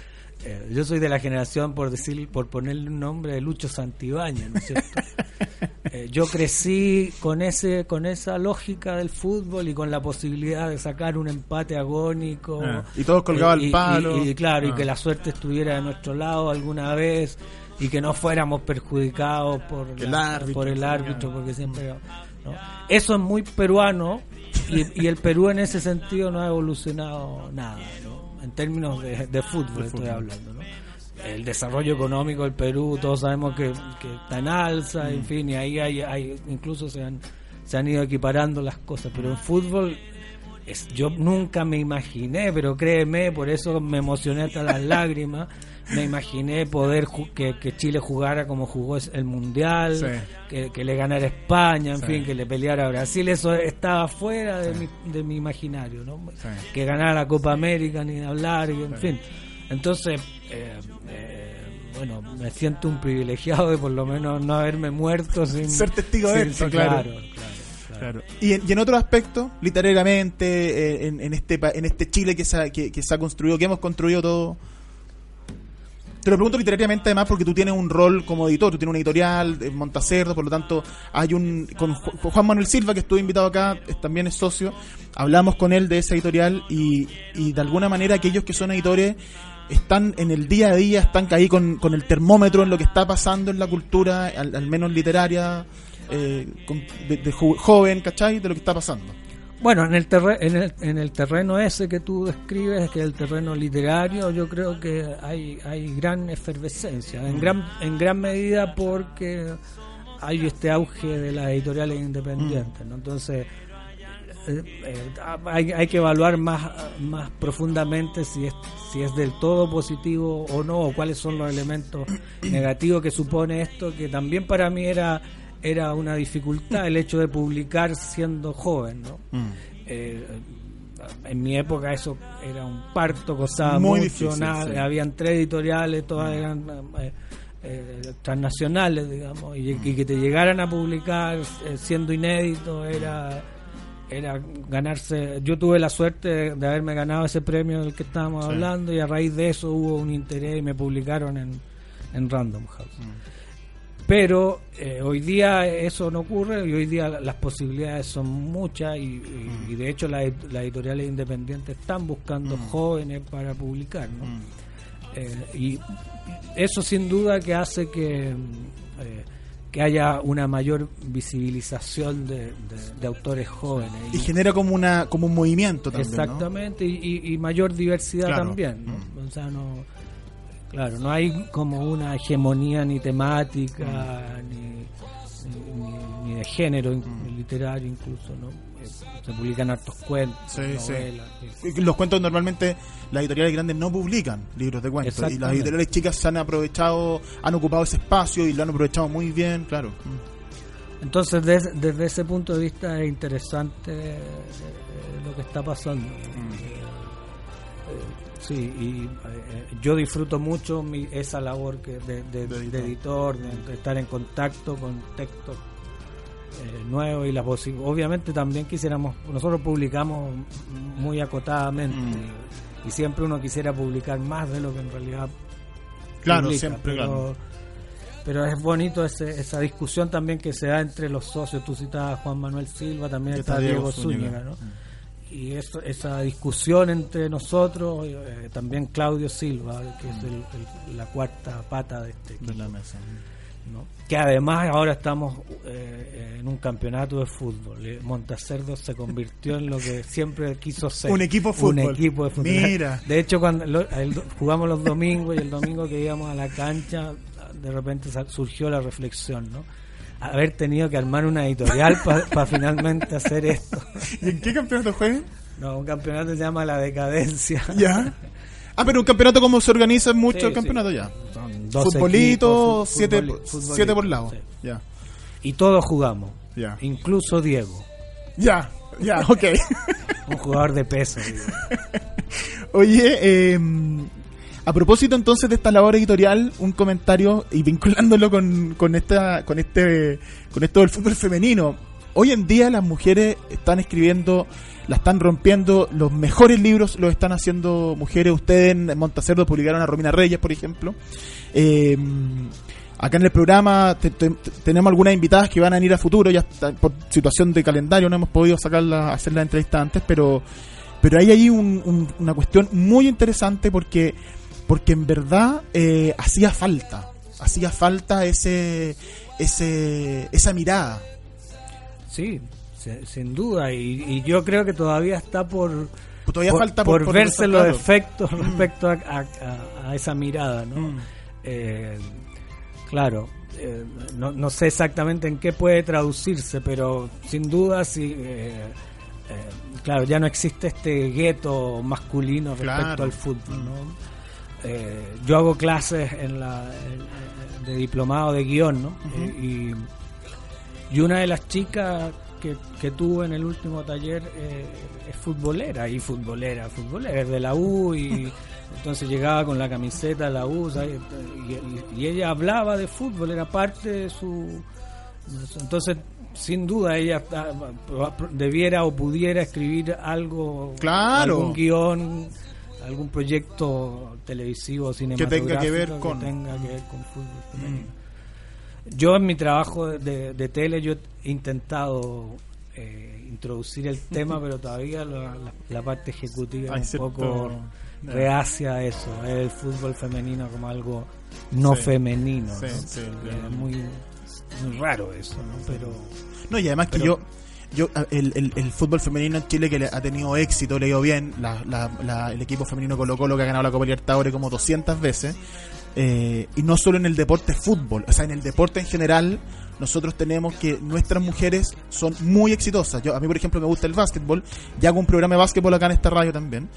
eh, yo soy de la generación, por decir, por ponerle un nombre, de Lucho Santibáñez, ¿no es cierto? Eh, yo crecí con ese, con esa lógica del fútbol y con la posibilidad de sacar un empate agónico. Ah, y todos colgaban Eh, el y- palo. Y, y claro, y Ah. que la suerte estuviera de nuestro lado alguna vez y que no fuéramos perjudicados por, el la- árbitro, por el árbitro, porque siempre... ¿no? Eso es muy peruano y, y el Perú en ese sentido no ha evolucionado nada. En términos de, de fútbol estoy hablando. ¿no? El desarrollo económico del Perú, todos sabemos que, que está en alza, en fin, y ahí hay, hay incluso se han, se han ido equiparando las cosas, pero en fútbol es, yo nunca me imaginé, pero créeme, por eso me emocioné hasta las lágrimas. Me imaginé poder que, que Chile jugara como jugó el Mundial, Sí. que, que le ganara España, en Sí. fin, que le peleara a Brasil. Eso estaba fuera de, mi, de mi imaginario, ¿no? Que ganara la Copa América, ni hablar, y en fin. Entonces, eh, eh, bueno, me siento un privilegiado de por lo menos no haberme muerto sin Ser testigo de esto, claro. claro, Y, en, y en otro aspecto, literariamente, eh, en, en este en este Chile que se, ha, que, se ha construido, que hemos construido todo. Te lo pregunto literariamente además porque tú tienes un rol como editor, tú tienes una editorial en Montacerdo, por lo tanto hay un con Ju- con Juan Manuel Silva que estuvo invitado acá, también es socio, hablamos con él de esa editorial y, de alguna manera aquellos que son editores están en el día a día, están ahí con, con el termómetro en lo que está pasando en la cultura, al menos literaria, eh, de, de joven, ¿cachai? De lo que está pasando. Bueno, en el, en, el, en el terreno ese que tú describes, que es el terreno literario, yo creo que hay, hay gran efervescencia, en gran, en gran medida porque hay este auge de las editoriales independientes, ¿no? Entonces, eh, eh, hay, hay que evaluar más, más profundamente si es, si es del todo positivo o no, o cuáles son los elementos negativos que supone esto, que también para mí era, era una dificultad el hecho de publicar siendo joven, ¿no? Eh, en mi época eso era un parto, costaba Muy mucho, difícil, nada, sí. habían tres editoriales, todas eran eh, eh, transnacionales, digamos, y, y que te llegaran a publicar eh, siendo inédito era era ganarse. Yo tuve la suerte de, de haberme ganado ese premio del que estábamos hablando y a raíz de eso hubo un interés y me publicaron en, en Random House. Pero eh, hoy día eso no ocurre y hoy día las posibilidades son muchas y, y- y de hecho las, las editoriales independientes están buscando jóvenes para publicar. ¿no? Eh, y eso sin duda que hace que, mm, eh, que haya una mayor visibilización de, de- de autores jóvenes. Y genera como una como un movimiento también. Exactamente, y, mayor diversidad Claro. también. ¿no? O sea, no, claro, no hay como una hegemonía ni temática, ni, ni, ni- ni de género in- literario incluso, ¿no? Eh, Se publican hartos cuentos, Sí, sí. novelas. sí. Los cuentos normalmente las editoriales grandes no publican libros de cuentos y las editoriales chicas se han aprovechado, han ocupado ese espacio y lo han aprovechado muy bien, claro. Entonces, des- desde ese punto de vista es interesante eh, lo que está pasando. Eh, eh, sí, y eh, yo disfruto mucho mi- esa labor que de, de- De editor. de editor, de, de estar en contacto con textos eh, nuevos y la posi- Obviamente también quisiéramos, nosotros publicamos muy acotadamente Mm. y siempre uno quisiera publicar más de lo que en realidad Claro, publica, siempre, pero, claro. pero es bonito ese- esa discusión también que se da entre los socios. Tú citabas a Juan Manuel Silva, también está está Diego, Zúñiga, Zúñiga. ¿no? Y eso, esa discusión entre nosotros, eh, también Claudio Silva, que es el- el- la cuarta pata de este equipo. De la mesa. ¿no? Que además ahora estamos eh, en un campeonato de fútbol. Eh, Montacerdo se convirtió en lo que siempre quiso ser. Un equipo de fútbol. Un equipo de fútbol. Mira. De hecho, cuando lo- el- jugamos los domingos y el domingo que íbamos a la cancha, de repente surgió la reflexión, ¿no? Haber tenido que armar una editorial para finalmente hacer esto. ¿Y en qué campeonato juegan? No, un campeonato se llama La Decadencia. Ya. Ah, pero un campeonato como se organiza en muchos Sí, sí. campeonatos ya. Son dos Futbolito, equipos, fu- siete, futboli- futbolito, siete por lado. sí. Ya. Y todos jugamos, Ya. incluso Diego, Ya. Ya, ok. un jugador de peso. digo. Oye, eh, a propósito entonces de esta labor editorial, un comentario y vinculándolo con, con esta, con este, con esto del fútbol femenino. hoy en día las mujeres están escribiendo, la están rompiendo, los mejores libros los están haciendo mujeres. Ustedes en Montacerdo publicaron a Romina Reyes, por ejemplo. Eh, acá en el programa te- te- tenemos algunas invitadas que van a ir a futuro, ya está- por situación de calendario no hemos podido sacarla, hacer la entrevista antes, pero pero hay ahí un- una cuestión muy interesante porque porque en verdad eh, hacía falta hacía falta ese ese esa mirada Sí, se- sin duda. Y, y yo creo que todavía está por, todavía por, falta por por verse los claro. efectos respecto a, a- esa mirada, ¿no? Mm. Eh, claro, eh, no, no sé exactamente en qué puede traducirse, pero sin duda sí. eh, eh, claro, ya no existe este gueto masculino respecto Claro. al fútbol, ¿no? Eh, yo hago clases en la en- de diplomado de guion, ¿no? Eh, y, y una de las chicas que, que tuve en el último taller eh, es futbolera, y futbolera, futbolera, es de la U, y entonces llegaba con la camiseta de la U, ¿sabes? Y, ella hablaba de fútbol, era parte de su... Entonces, sin duda, ella está- debiera o pudiera escribir algo, Claro. algún guion, algún proyecto televisivo, cinematográfico tenga que ver con- tenga que ver con fútbol femenino. Yo en mi trabajo de, de tele yo he intentado eh, introducir el tema, pero todavía la, la- la parte ejecutiva es un poco no. reacia a eso, el fútbol femenino como algo no Sí. femenino. Sí, ¿no? sí, Y bien. es muy, muy raro eso, ¿no? Pero No, y además que yo, yo el, el, el fútbol femenino en Chile que le ha tenido éxito, le ha ido bien, la, la- la- el equipo femenino Colo Colo que ha ganado la Copa Libertadores como 200 veces, eh, y no solo en el deporte fútbol, o sea, en el deporte en general, nosotros tenemos que nuestras mujeres son muy exitosas. Yo, a mí, por ejemplo, me gusta el básquetbol, y hago un programa de básquetbol acá en esta radio también.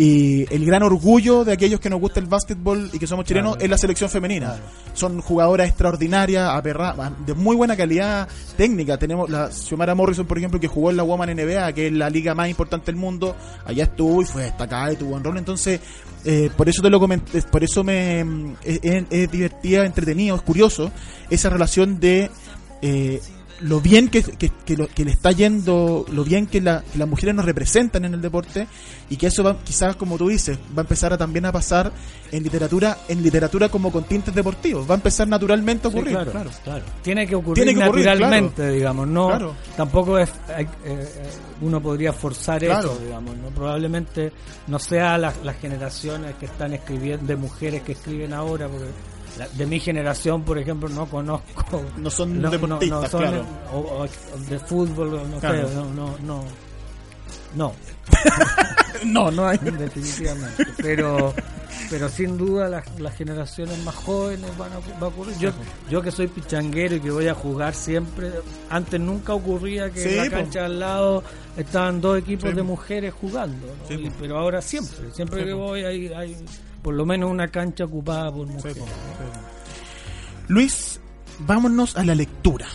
Y el gran orgullo de aquellos que nos gusta el básquetbol y que somos chilenos Claro. es la selección femenina. Son jugadoras extraordinarias, aperra- de muy buena calidad técnica. Tenemos la Xiomara Morrison, por ejemplo, que jugó en la Woman NBA, que es la liga más importante del mundo. Allá estuvo y fue destacada y tuvo un rol. Entonces, eh, por eso te lo comenté, por eso me es, es- es divertida, entretenido, es curioso esa relación de eh, lo bien que, que, que lo- que le está yendo, lo bien que, la- que las mujeres nos representan en el deporte y que eso va, quizás como tú dices, va a empezar a también a pasar en literatura, en literatura como con tintes deportivos, va a empezar naturalmente a Sí, ocurrir, claro, claro. claro. Tiene que ocurrir Tiene que ocurrir, naturalmente, digamos, no Claro. tampoco es eh, eh, uno podría forzar Claro. eso, digamos, no probablemente no sea las, las generaciones que están escribiendo de mujeres que escriben ahora porque la- de mi generación, por ejemplo, no conozco No son deportistas, son, claro. o, o de fútbol, no Claro. sé, no, no, no, no, No, no hay. definitivamente. Pero, pero sin duda las, las generaciones más jóvenes van a, va a ocurrir. Yo, yo que soy pichanguero y que voy a jugar siempre, antes nunca ocurría que Sí, en la po. cancha al lado estaban dos equipos Sí, de mujeres jugando. ¿no? Sí, Y- pero ahora siempre, siempre que voy hay, hay por lo menos una cancha ocupada por mujeres. Luis, vámonos a la lectura.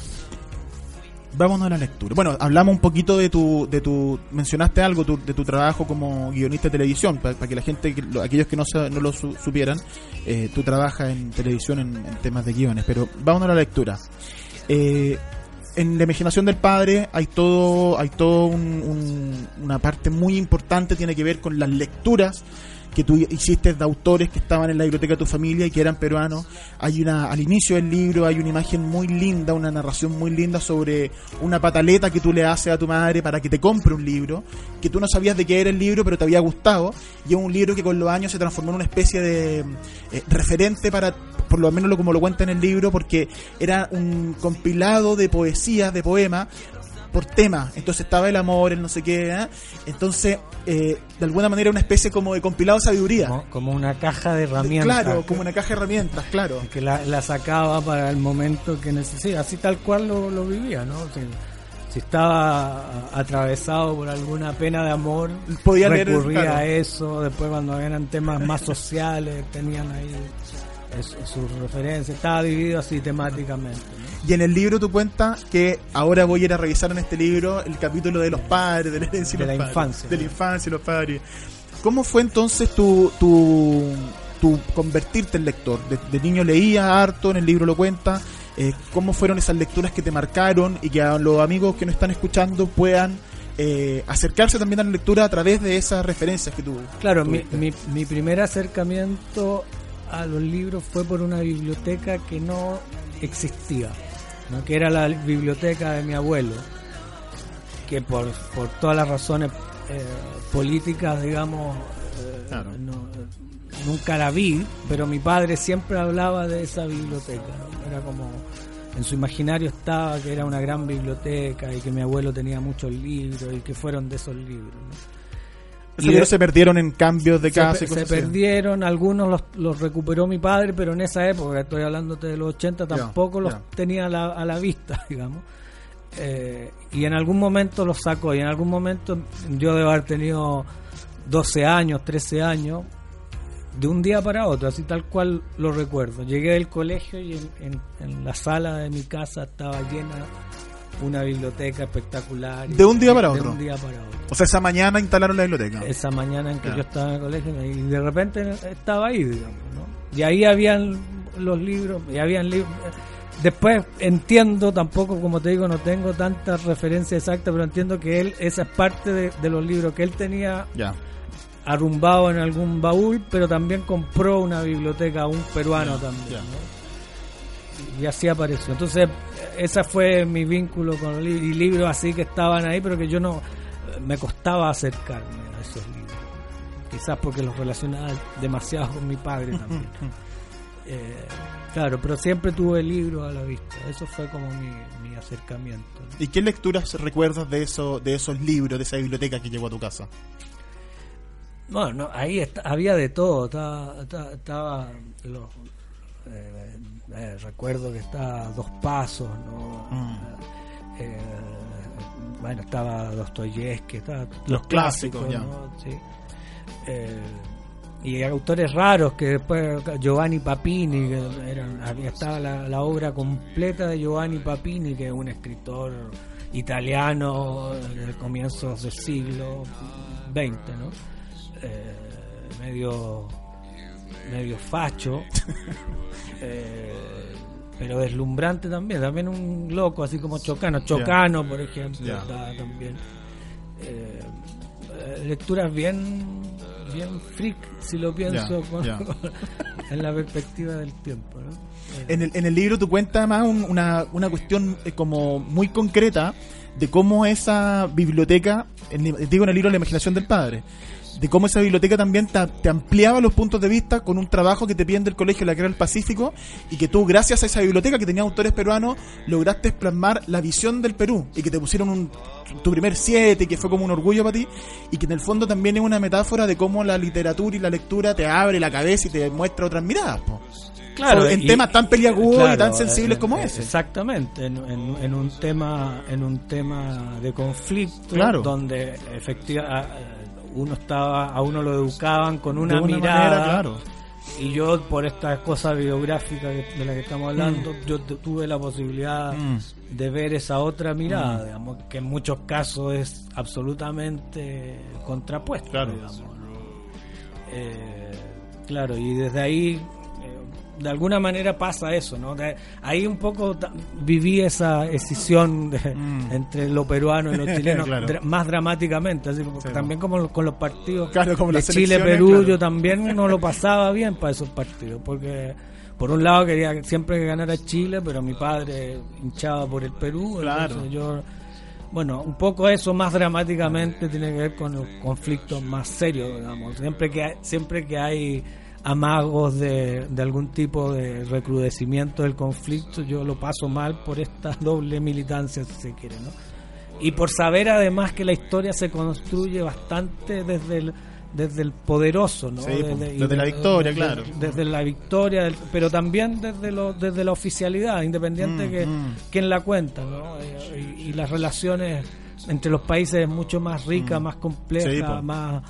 Vámonos a la lectura. Bueno, hablamos un poquito de tu, de tu, mencionaste algo tu- de tu trabajo como guionista de televisión, para que la gente, que lo- aquellos que no, no lo su- supieran, eh, tú trabajas en televisión en, en temas de guiones, pero vámonos a la lectura. Eh, en la imaginación del padre hay todo, hay todo un- un- una parte muy importante, tiene que ver con las lecturas que tú hiciste de autores que estaban en la biblioteca de tu familia y que eran peruanos. Hay una, al inicio del libro hay una imagen muy linda, una narración muy linda sobre una pataleta que tú le haces a tu madre para que te compre un libro, que tú no sabías de qué era el libro, pero te había gustado, y es un libro que con los años se transformó en una especie de eh, referente para, por lo menos lo como lo cuenta en el libro, porque era un compilado de poesías, de poemas, por tema. Entonces estaba el amor, el no sé qué. ¿eh? Entonces, eh, de alguna manera, una especie como de compilado de sabiduría. Como, como una caja de herramientas. Claro, como una caja de herramientas, claro. que la, la sacaba para el momento que necesitaba, así tal cual lo, lo vivía, ¿no? Si, si estaba atravesado por alguna pena de amor, Podía leer, recurría claro. a eso, después cuando eran temas más sociales, tenían ahí es- sus referencias, estaba dividido así temáticamente. ¿no? Y en el libro tú cuentas que ahora voy a ir a revisar en este libro el capítulo de los padres, de la herencia y De los la padres, infancia. De la infancia y los padres. ¿Cómo fue entonces tu, tu, tu convertirte en lector. De, de niño leía harto, en el libro lo cuenta. eh, ¿Cómo fueron esas lecturas que te marcaron y que a los amigos que nos están escuchando puedan eh, acercarse también a la lectura a través de esas referencias que tú Claro, mi, mi, mi primer acercamiento a los libros fue por una biblioteca que no existía, ¿no? que era la biblioteca de mi abuelo, que por, por todas las razones eh, políticas, digamos, eh, Claro. no- nunca la vi, pero mi padre siempre hablaba de esa biblioteca. Era como, en su imaginario estaba que era una gran biblioteca y que mi abuelo tenía muchos libros y que fueron de esos libros. ¿no? Esos se perdieron en cambios de se, casa pe- y se cosas así. perdieron, algunos los, los recuperó mi padre, pero en esa época, estoy hablando de los 80, Ya, tampoco los tenía a la, a la vista, digamos. Eh, y en algún momento los sacó, y en algún momento yo debo haber tenido 12 años, 13 años, de un día para otro, así tal cual lo recuerdo. Llegué del colegio y en, en- en la sala de mi casa estaba llena una biblioteca espectacular. De un día para de otro. un día para otro O sea, esa mañana instalaron la biblioteca. esa mañana en que yo estaba en el colegio y de repente estaba ahí, digamos, ¿no? Y ahí habían los libros, y habían libros. Después entiendo, tampoco como te digo, no tengo tantas referencias exactas, pero entiendo que él, esa es parte de, de los libros que él tenía Ya. arrumbado en algún baúl, pero también compró una biblioteca a un peruano también. ya. ¿no? Y así apareció. Entonces, ese fue mi vínculo con los libros. Y libros así que estaban ahí, pero que yo no. Me costaba acercarme a esos libros. Quizás porque los relacionaba demasiado con mi padre también. Eh, claro, pero siempre tuve libros a la vista. Eso fue como mi, mi acercamiento. ¿no? ¿Y qué lecturas recuerdas de eso, de esos libros, de esa biblioteca que llegó a tu casa? Bueno, no, ahí está- había de todo. Estaba, estaba, estaba los, eh, eh, recuerdo que estaba Dos Pasos, ¿no? Mm. Eh, bueno, estaba Dostoyevsky, estaba Los clásicos. Sí. Eh, y autores raros que después Giovanni Papini, que eran, estaba la, la obra completa de Giovanni Papini, que es un escritor italiano del comienzos del siglo XX, ¿no? Medio medio facho eh, pero deslumbrante también también un loco así como Chocano Chocano por ejemplo está también. Eh, eh, lecturas bien bien freak si lo pienso con- en la perspectiva del tiempo ¿no? Eh, En el, en el libro tú cuentas además un- una, una cuestión eh, como muy concreta de cómo esa biblioteca, en, digo en el libro La imaginación del padre, de cómo esa biblioteca también te, te ampliaba los puntos de vista con un trabajo que te piden del colegio La Guerra del Pacífico y que tú gracias a esa biblioteca que tenía autores peruanos lograste plasmar la visión del Perú y que te pusieron un, tu primer siete que fue como un orgullo para ti y que en el fondo también es una metáfora de cómo la literatura y la lectura te abre la cabeza y te muestra otras miradas. po. Sobre- en y- temas tan peliagudos y claro, tan sensibles eh, como eh, ese. Exactamente, en, en- en un tema en un tema de conflicto Claro. donde efectivamente uno estaba a uno lo educaban con una, una mirada manera, claro. y yo por esta cosa biográfica de la que estamos hablando yo tu- tuve la posibilidad Mm. de ver esa otra mirada digamos que en muchos casos es absolutamente contrapuesta Claro. digamos, ¿no? Eh, claro, y desde ahí, de alguna manera pasa eso, ¿no? De- ahí un poco viví esa escisión de- Mm. entre lo peruano y lo chileno Claro. dra- más dramáticamente, así Sí. también como con los partidos Claro, como de las Chile, selecciones, Perú, claro. yo también no lo pasaba bien para esos partidos, porque por un lado quería siempre que ganara Chile, pero mi padre hinchaba por el Perú, Claro. yo bueno, un poco eso más dramáticamente tiene que ver con los conflictos más serios, digamos. Siempre que hay, siempre que hay amagos de, de algún tipo de recrudecimiento del conflicto, yo lo paso mal por esta doble militancia, si se quiere, ¿no? Y por saber además que la historia se construye bastante desde el desde el poderoso, ¿no? Sí, pues, y desde la victoria, desde- claro. Desde la victoria, pero también desde lo, desde la oficialidad, independiente Mm, que mm. quien la cuenta, ¿no? Y, y las relaciones entre los países es mucho más rica, más compleja, Mm. Sí, po. más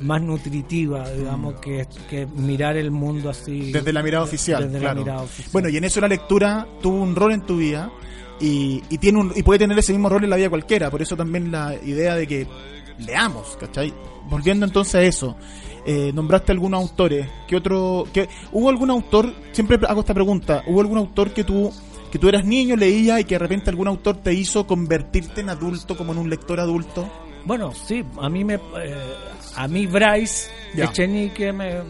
más nutritiva, digamos, que, que mirar el mundo así. Desde la mirada oficial, Desde claro. la mirada oficial. Bueno, y en eso la lectura tuvo un rol en tu vida y, y tiene un, y puede tener ese mismo rol en la vida cualquiera. Por eso también la idea de que leamos, ¿cachai? Volviendo entonces a eso, Eh, nombraste algunos autores. ¿Qué otro? Qué, ¿Hubo algún autor? Siempre hago esta pregunta. ¿Hubo algún autor que tú que tú eras niño, leías y que de repente algún autor te hizo convertirte en adulto, como en un lector adulto? Bueno, sí, a mí me, eh, a mí Bryce Ya. Echenique me,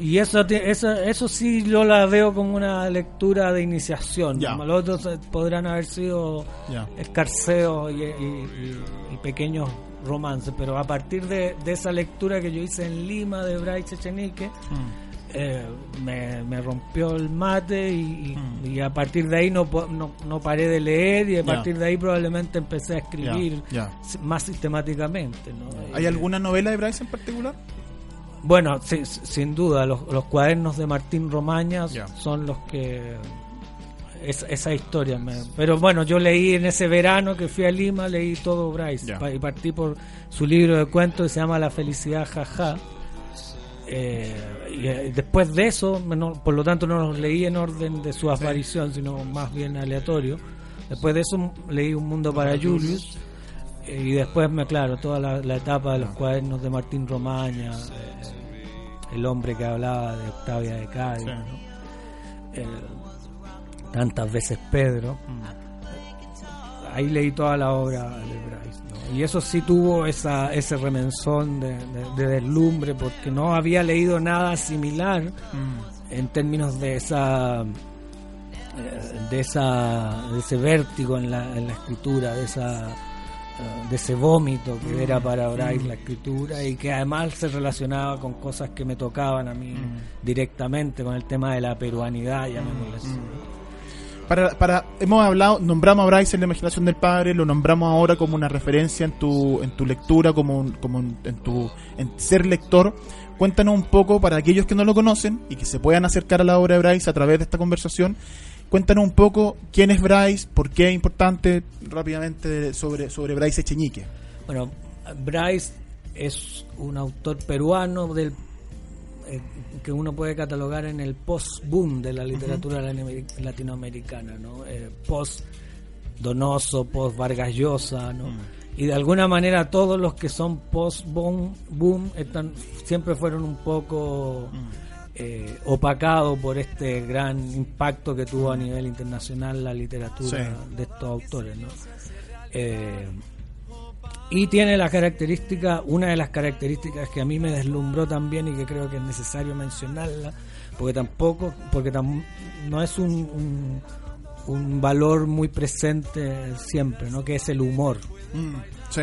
y eso, eso eso sí yo la veo como una lectura de iniciación. Los otros eh, podrán haber sido escarceos y, y- y- y pequeños romances, pero a partir de, de esa lectura que yo hice en Lima de Bryce Echenique, Mm. Eh, me, me rompió el mate y, Mm. y a partir de ahí no, no, no paré de leer y a partir de ahí probablemente empecé a escribir más sistemáticamente. ¿no? ¿Hay Eh, alguna novela de Bryce en particular? Bueno, sí, sin duda, los, los cuadernos de Martín Romañas Ya. son los que... es- esa historia. me- pero bueno, yo leí en ese verano que fui a Lima, leí todo Bryce y partí por su libro de cuentos que se llama La felicidad jaja. Eh, y eh, después de eso, no- por lo tanto, no los leí en orden de su aparición, sino más bien aleatorio. Después de eso leí Un Mundo para Julius. eh, y después, me claro, toda la, la etapa de los cuadernos de Martín Romaña, eh, el hombre que hablaba de Octavia de Cádiz, Sí. ¿no? Tantas veces Pedro. Ahí leí toda la obra de Bryce. ¿no? Y eso sí tuvo esa, ese remenzón de, de- de deslumbre, porque no había leído nada similar Mm. en términos de esa de esa de ese vértigo en la, en la escritura de esa de ese vómito que era para Bryce la escritura y que además se relacionaba con cosas que me tocaban a mí directamente con el tema de la peruanidad llamémosle así. Para, hemos hablado, nombramos a Bryce en la imaginación del padre, lo nombramos ahora como una referencia en tu, en tu lectura, como, un- como en, en tu, en ser lector. Cuéntanos un poco para aquellos que no lo conocen y que se puedan acercar a la obra de Bryce a través de esta conversación. Cuéntanos un poco quién es Bryce, por qué es importante rápidamente sobre, sobre Bryce Echeñique. Bueno, Bryce es un autor peruano del eh, que uno puede catalogar en el post-boom de la literatura latinoamer- latinoamericana, ¿no? Eh, post Donoso, post Vargas Llosa, ¿no? Y de alguna manera todos los que son post-boom boom están, siempre fueron un poco eh, opacados por este gran impacto que tuvo a nivel internacional la literatura Sí. de estos autores, ¿no? Eh, y tiene la característica, una de las características que a mí me deslumbró también y que creo que es necesario mencionarla, porque tampoco, porque tam- no es un, un, un valor muy presente siempre, ¿no? Que es el humor. Sí.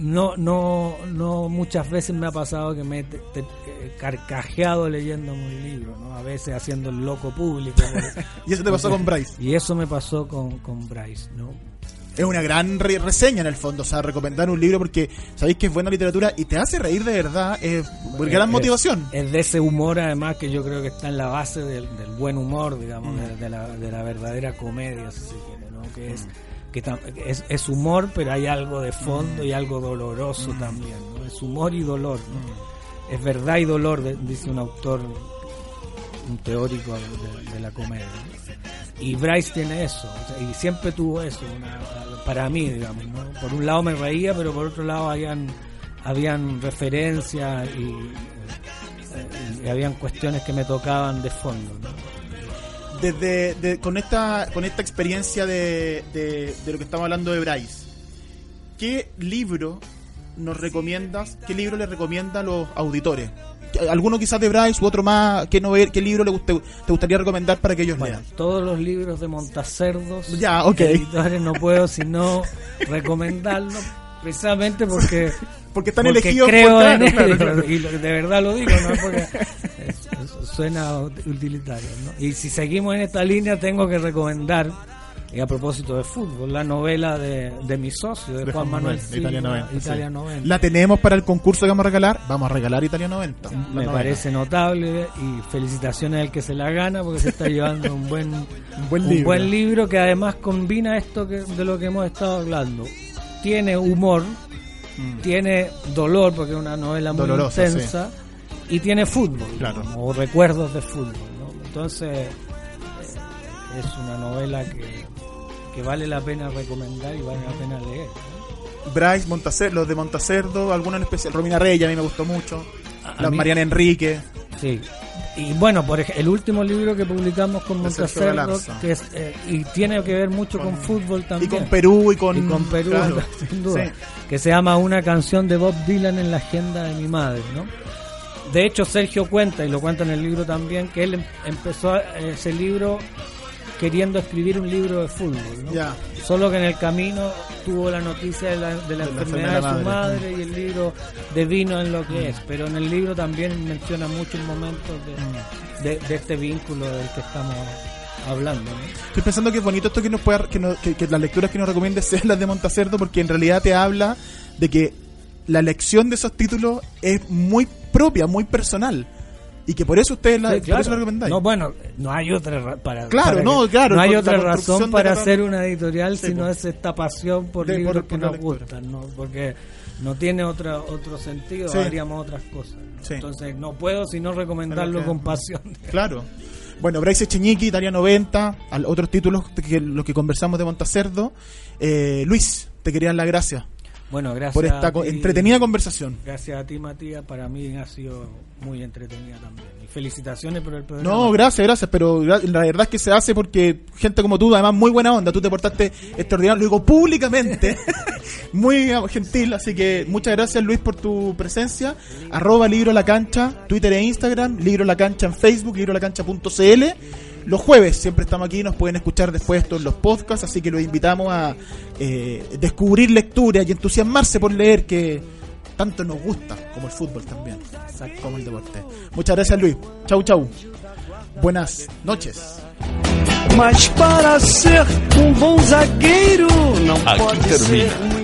No, no, no muchas veces me ha pasado que me he eh, carcajeado leyendo un libro, ¿no? A veces haciendo el loco público. Y eso te pasó con Bryce. y eso me pasó con, con Bryce, ¿no? Es una gran re- reseña en el fondo, o sea, recomendar un libro porque sabéis que es buena literatura y te hace reír de verdad, es gran Es- motivación. Es de ese humor, además, que yo creo que está en la base del, del buen humor, digamos, Mm. de, de la, de la verdadera comedia, si se quiere, ¿no? Que es, que es, es humor, pero hay algo de fondo Mm. y algo doloroso también, ¿no? Es humor y dolor, ¿no? Es verdad y dolor, de- dice un autor, un teórico de, de la comedia. Y Bryce tiene eso, y siempre tuvo eso, para mí, digamos, ¿no? Por un lado me reía, pero por otro lado habían, referencias y, eh, y habían cuestiones que me tocaban de fondo, ¿no? Desde de- con esta con esta experiencia de, de, de lo que estamos hablando de Bryce, ¿qué libro nos recomiendas? ¿Qué libro le recomienda a los auditores? ¿Alguno quizás de Bryce u otro más? ¿Qué, novel, qué libro le guste- te gustaría recomendar para que ellos Bueno, lean? todos los libros de Montacerdos, Ya, ok. editores, no puedo sino recomendarlos, precisamente porque, Porque están porque elegidos creo por- en claro, ellos, claro, claro. y de verdad lo digo, no porque suena utilitario. ¿no? Y si seguimos en esta línea, tengo que recomendar, y a propósito de fútbol, la novela de, de mi socio, de, De Juan Manuel, Silva, Italia 90. Italia sí. 90. La tenemos para el concurso que vamos a regalar. Vamos a regalar Italia 90. la Me novela. parece notable y felicitaciones al que se la gana porque se está llevando un buen, un buen libro. buen libro que además combina esto que, de lo que hemos estado hablando. Tiene humor, tiene dolor porque es una novela muy Mm. Dolorosa, intensa y tiene fútbol Claro. o recuerdos de fútbol. ¿no? Entonces eh, es una novela que, que vale la pena recomendar y vale la pena leer. Bryce, Montacer, los de Montacerdo, alguno en especial. Romina Rey, a mí me gustó mucho. a la mí- Mariana Enrique. Sí. Y bueno, por ej- el último libro que publicamos con Montacerdo, que es, eh, y tiene que ver mucho con, fútbol Y también. con Perú y con, Y con Perú, claro. sin duda. Sí. Que se llama Una canción de Bob Dylan en la agenda de mi madre, ¿no? De hecho, Sergio cuenta, y lo cuenta en el libro también, que él em- empezó a- ese libro queriendo escribir un libro de fútbol, ¿no? Ya. Solo que en el camino tuvo la noticia de la, de la De la enfermedad de su madre, de madre. y el libro devino en lo que es. Pero en el libro también menciona muchos momentos de, de- de este vínculo del que estamos hablando. ¿no? Estoy pensando que es bonito esto que nos pueda, que, nos- que- que las lecturas que nos recomiendes sean las de Montacerdo, porque en realidad te habla de que la elección de esos títulos es muy propia, muy personal. Y que por eso ustedes la, Sí, por claro. eso la recomendáis. No, bueno, no hay otra ra- para Claro, para no, claro, no hay otra razón para hacer una editorial Sí, sino po. es esta pasión por De- libros por- que por nos gustan, ¿no? Porque no tiene otra otro sentido, Sí. haríamos otras cosas. ¿no? Entonces no puedo sino recomendarlo que- con pasión. Claro. Bueno, Bryce Cheñiqui, Italia 90, al- otros títulos que lo que conversamos de Montacerdo. Eh, Luis, te querían la gracia Bueno, gracias. por esta ti. entretenida conversación. Gracias a ti, Matías. Para mí ha sido muy entretenida también. Y felicitaciones por el programa. No, gracias, gracias, pero la verdad es que se hace porque gente como tú, además muy buena onda, tú te portaste extraordinario, lo digo públicamente, muy gentil, así que muchas gracias Luis por tu presencia, arroba libro la cancha, Twitter e Instagram, libro la cancha en Facebook, libro la cancha.cl, los jueves siempre estamos aquí, nos pueden escuchar después esto en los podcasts, así que los invitamos a eh, descubrir lecturas y entusiasmarse por leer que tanto nos gusta, como el fútbol también, como el deporte. Muchas gracias Luis, chau chau. Buenas noches. Mas para ser um zagueiro Aquí termina